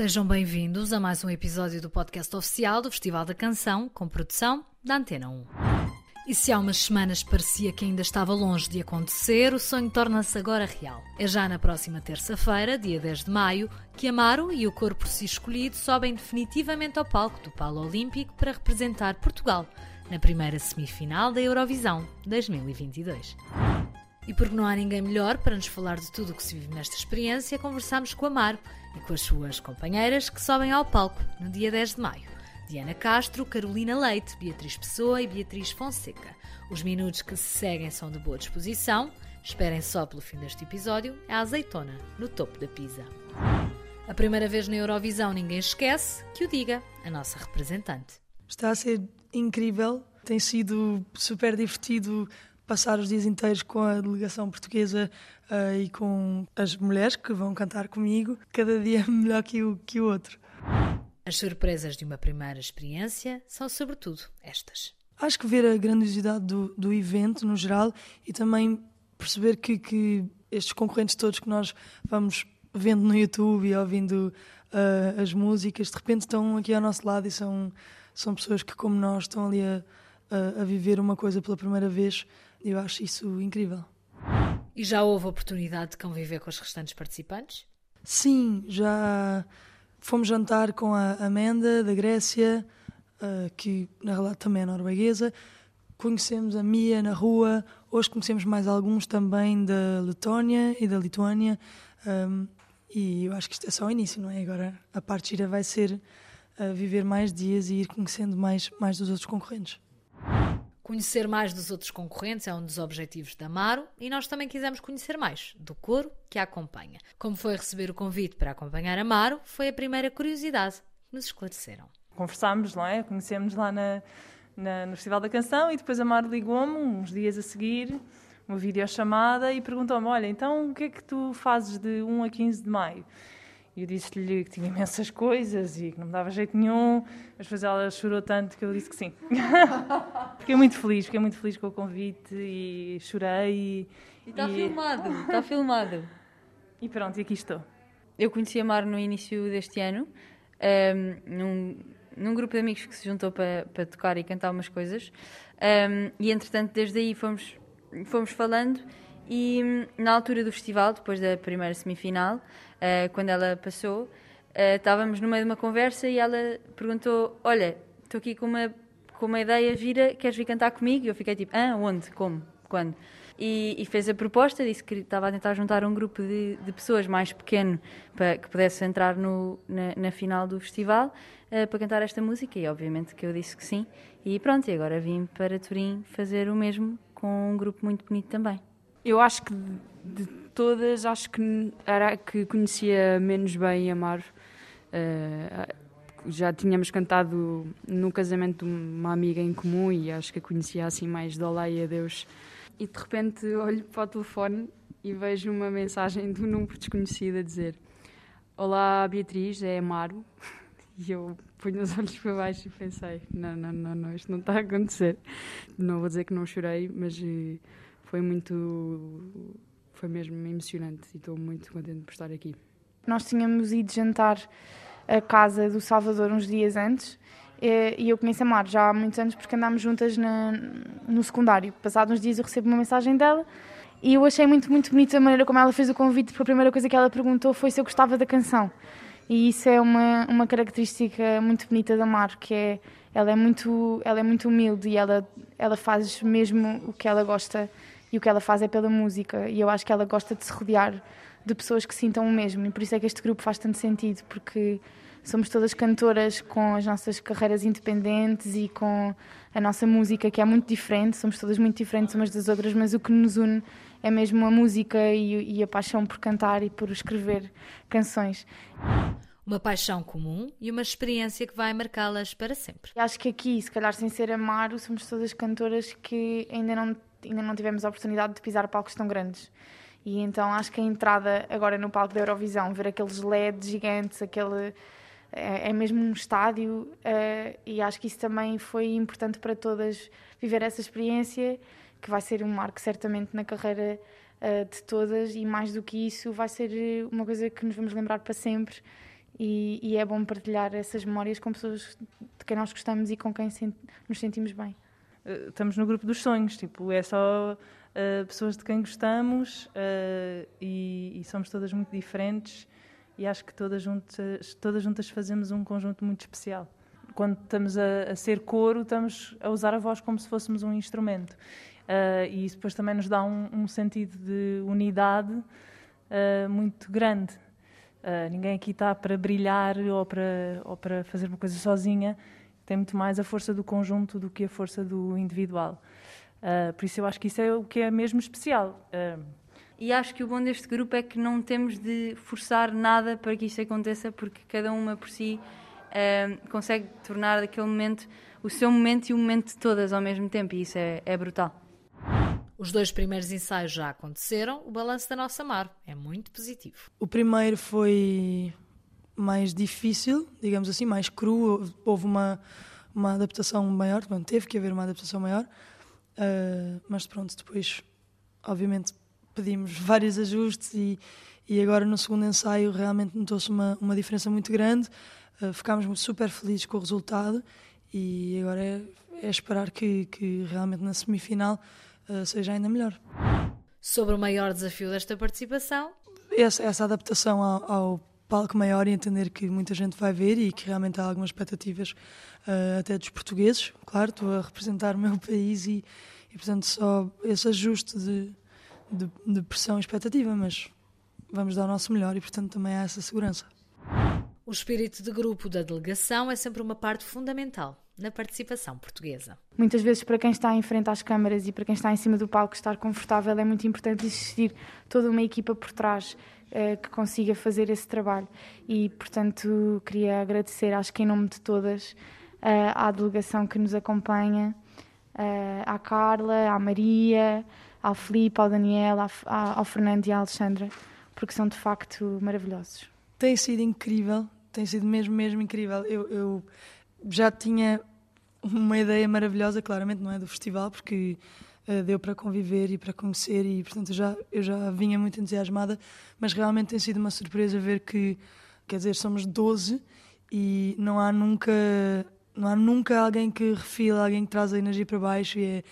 Sejam bem-vindos a mais um episódio do podcast oficial do Festival da Canção, com produção da Antena 1. E se há umas semanas parecia que ainda estava longe de acontecer, o sonho torna-se agora real. É já na próxima terça-feira, dia 10 de maio, que Amaro e o corpo se escolhido sobem definitivamente ao palco do Palo Olímpico para representar Portugal na primeira semifinal da Eurovisão 2022. E porque não há ninguém melhor para nos falar de tudo o que se vive nesta experiência, conversamos com Amaro e com as suas companheiras que sobem ao palco no dia 10 de maio. Diana Castro, Carolina Leite, Beatriz Pessoa e Beatriz Fonseca. Os minutos que se seguem são de boa disposição. Esperem só pelo fim deste episódio. É a azeitona no topo da pizza. A primeira vez na Eurovisão ninguém esquece que o diga a nossa representante. Está a ser incrível, tem sido super divertido passar os dias inteiros com a delegação portuguesa uh, e com as mulheres que vão cantar comigo, cada dia melhor que o, que o outro. As surpresas de uma primeira experiência são, sobretudo, estas. Acho que ver a grandiosidade do, do evento no geral e também perceber que, que estes concorrentes todos que nós vamos vendo no YouTube e ouvindo uh, as músicas, de repente estão aqui ao nosso lado e são, são pessoas que, como nós, estão ali a, a, a viver uma coisa pela primeira vez eu acho isso incrível. E já houve oportunidade de conviver com os restantes participantes? Sim, já fomos jantar com a Amanda, da Grécia, uh, que na realidade também é norueguesa. Conhecemos a Mia na rua, hoje conhecemos mais alguns também da Letónia e da Lituânia. E eu acho que isto é só o início, não é? Agora a parte gira vai ser uh, viver mais dias e ir conhecendo mais, mais dos outros concorrentes. Conhecer mais dos outros concorrentes é um dos objetivos da Amaro e nós também quisemos conhecer mais do coro que a acompanha. Como foi receber o convite para acompanhar a Amaro, foi a primeira curiosidade que nos esclareceram. Conversámos, não é? Conhecemos lá na, na, no Festival da Canção e depois a Amaro ligou-me uns dias a seguir, uma videochamada e perguntou-me: Olha, então o que é que tu fazes de 1 a 15 de maio? E eu disse-lhe que tinha imensas coisas e que não me dava jeito nenhum, mas depois ela chorou tanto que eu disse que sim. fiquei muito feliz, fiquei muito feliz com o convite e chorei. E está filmado, está filmado. E pronto, e aqui estou. Eu conheci a Mar no início deste ano, um, ehm, num, num grupo de amigos que se juntou para, para tocar e cantar umas coisas. Um, ehm, e entretanto, desde aí fomos, fomos falando. E hum, na altura do festival, depois da primeira semifinal, uh, quando ela passou, uh, estávamos no meio de uma conversa e ela perguntou: Olha, estou aqui com uma, com uma ideia gira, queres vir cantar comigo? E eu fiquei tipo: Ah, onde? Como? Quando? E, e, fez a proposta, disse que estava a tentar juntar um grupo de, de pessoas mais pequeno para que pudesse entrar no, na, na final do festival uh, para cantar esta música e obviamente que eu disse que sim e pronto, e agora vim para Turim fazer o mesmo com um grupo muito bonito também. Eu acho que de todas, acho que era que conhecia menos bem Amaro. Uh, já tínhamos cantado no casamento de uma amiga em comum e acho que a conhecia assim mais de Olá e Adeus. E de repente olho para o telefone e vejo uma mensagem de um número desconhecido a dizer Olá Beatriz, é Amaro. E eu punho os olhos para baixo e pensei: não, não, não, não, isto não está a acontecer. Não vou dizer que não chorei, mas uh, foi muito. foi mesmo emocionante e estou muito contente por estar aqui. Nós tínhamos ido jantar a casa do Salvador uns dias antes e eu conheço a Mar já há muitos anos porque andámos juntas na, no secundário. Passados uns dias eu recebo uma mensagem dela e eu achei muito, muito bonita a maneira como ela fez o convite, porque a primeira coisa que ela perguntou foi se eu gostava da canção. E isso é uma, uma característica muito bonita da Mar, que é ela é muito, ela é muito humilde e ela, ela faz mesmo o que ela gosta e o que ela faz é pela música. E eu acho que ela gosta de se rodear de pessoas que sintam o mesmo. E por isso é que este grupo faz tanto sentido, porque somos todas cantoras com as nossas carreiras independentes e com a nossa música, que é muito diferente. Somos todas muito diferentes umas das outras, mas o que nos une é mesmo a música e, e a paixão por cantar e por escrever canções. Uma paixão comum e uma experiência que vai marcá-las para sempre. Acho que aqui, se calhar sem ser Amaro, somos todas cantoras que ainda não ainda não tivemos a oportunidade de pisar palcos tão grandes. E então acho que a entrada agora no palco da Eurovisão, ver aqueles LEDs gigantes, aquele é, é mesmo um estádio uh, e acho que isso também foi importante para todas viver essa experiência, que vai ser um marco certamente na carreira uh, de todas e mais do que isso vai ser uma coisa que nos vamos lembrar para sempre e, e é bom partilhar essas memórias com pessoas de quem nós gostamos e com quem nos sentimos bem. Uh, estamos no grupo dos sonhos, tipo, é só uh, pessoas de quem gostamos uh, e, e, somos todas muito diferentes e acho que todas juntas, todas juntas fazemos um conjunto muito especial. Quando estamos a, a ser coro, estamos a usar a voz como se fôssemos um instrumento. e isso depois também nos dá um, um sentido de unidade muito grande. Uh, ninguém aqui está para brilhar ou para, ou para fazer uma coisa sozinha. Tem muito mais a força do conjunto do que a força do individual. Uh, por isso eu acho que isso é o que é mesmo especial. Uh, e acho que o bom deste grupo é que não temos de forçar nada para que isto aconteça, porque cada uma por si consegue tornar aquele momento o seu momento e o momento de todas ao mesmo tempo, e isso é, é brutal. Os dois primeiros ensaios já aconteceram, o balanço da nossa mar é muito positivo. O primeiro foi mais difícil, digamos assim, mais cru, houve uma, uma adaptação maior, bom, teve que haver uma adaptação maior, uh, mas pronto, depois, obviamente, pedimos vários ajustes e, e agora no segundo ensaio realmente notou-se uma, uma diferença muito grande, uh, ficámos super felizes com o resultado e agora é, é esperar que, que realmente na semifinal uh, seja ainda melhor. Sobre o maior desafio desta participação? Essa, essa adaptação ao, ao, palco maior e entender que muita gente vai ver e que realmente há algumas expectativas uh, até dos portugueses. Claro, estou a representar o meu país e, e portanto, só esse ajuste de, de, de pressão e expectativa, mas vamos dar o nosso melhor e, portanto, também há essa segurança. O espírito de grupo da delegação é sempre uma parte fundamental na participação portuguesa. Muitas vezes, para quem está em frente às câmaras e para quem está em cima do palco estar confortável, é muito importante existir toda uma equipa por trás que consiga fazer esse trabalho. E, portanto, queria agradecer, acho que em nome de todas, eh, à delegação que nos acompanha, eh, à Carla, à Maria, ao Filipe, ao Daniel, ao Fernando e à Alexandra, porque são de facto maravilhosos. Tem sido incrível, tem sido mesmo, mesmo incrível. Eu, eu já tinha uma ideia maravilhosa, claramente não é do festival, porque deu para conviver e para conhecer e portanto eu já eu já vinha muito entusiasmada, mas realmente tem sido uma surpresa ver que quer dizer, somos 12 e não há nunca não há nunca alguém que refila, alguém que traz a energia para baixo e é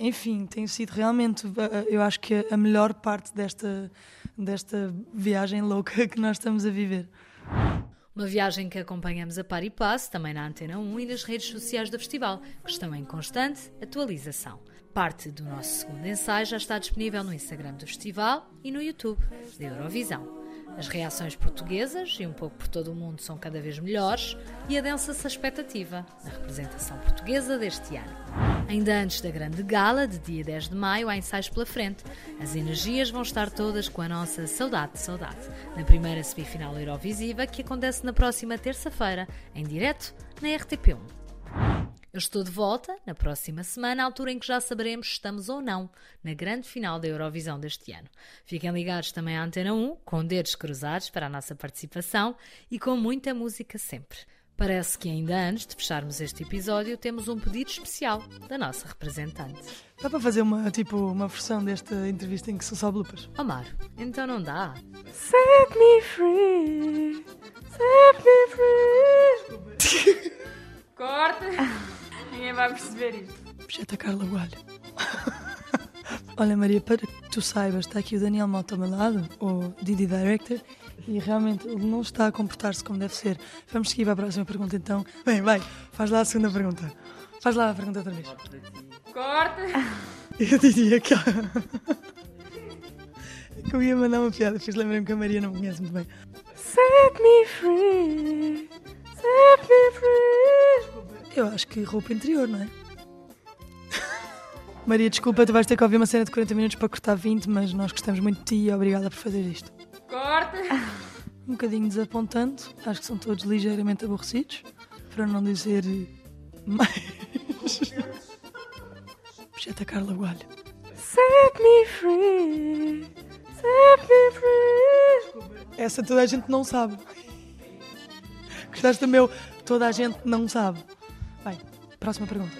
enfim, tem sido realmente, eh, eu acho que a melhor parte desta, desta viagem louca que nós estamos a viver. Uma viagem que acompanhamos a par e passo, também na Antena 1 e nas redes sociais do festival, que estão em constante atualização. Parte do nosso segundo ensaio já está disponível no Instagram do festival e no YouTube da Eurovisão. As reações portuguesas, e um pouco por todo o mundo, são cada vez melhores e adensa-se a expectativa na representação portuguesa deste ano. Ainda antes da grande gala, de dia 10 de maio, há ensaios pela frente. As energias vão estar todas com a nossa Saudade de Saudade, na primeira semifinal Eurovisiva, que acontece na próxima terça-feira, em direto na RTP1. Eu estou de volta na próxima semana, à altura em que já saberemos se estamos ou não na grande final da Eurovisão deste ano. Fiquem ligados também à Antena 1, com dedos cruzados para a nossa participação e com muita música sempre. Parece que ainda antes de fecharmos este episódio temos um pedido especial da nossa representante. Dá para fazer uma, tipo, uma versão desta entrevista em que são só bloopers? Amar, então não dá. Set me free, set me free. Corta! Ninguém vai perceber isto. Projeta Carla Gualho. Olha, Maria, para que tu saibas, está aqui o Daniel Mota ao meu lado, o Didi Director, e realmente ele não está a comportar-se como deve ser. Vamos seguir para a próxima pergunta então. Bem, vai, faz lá a segunda pergunta. Faz lá a pergunta outra vez. Corta! Eu diria que. que eu ia mandar uma piada, fiz lembrar-me que a Maria não me conhece muito bem. Set me free, set me free. Eu acho que roupa interior, não é? Maria, desculpa, tu vais ter que ouvir uma cena de 40 minutos para cortar 20, mas nós gostamos muito de ti e obrigada por fazer isto. Corta! Um bocadinho desapontante, acho que são todos ligeiramente aborrecidos, para não dizer mais. Projeta Carla Gualho. Set me free, set me free. Essa toda a gente não sabe. Gostaste do meu? Toda a gente não sabe. Próxima pergunta.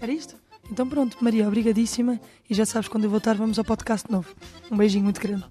Era isto? Então pronto, Maria, obrigadíssima. E já sabes, quando eu voltar, vamos ao podcast novo. Um beijinho muito grande.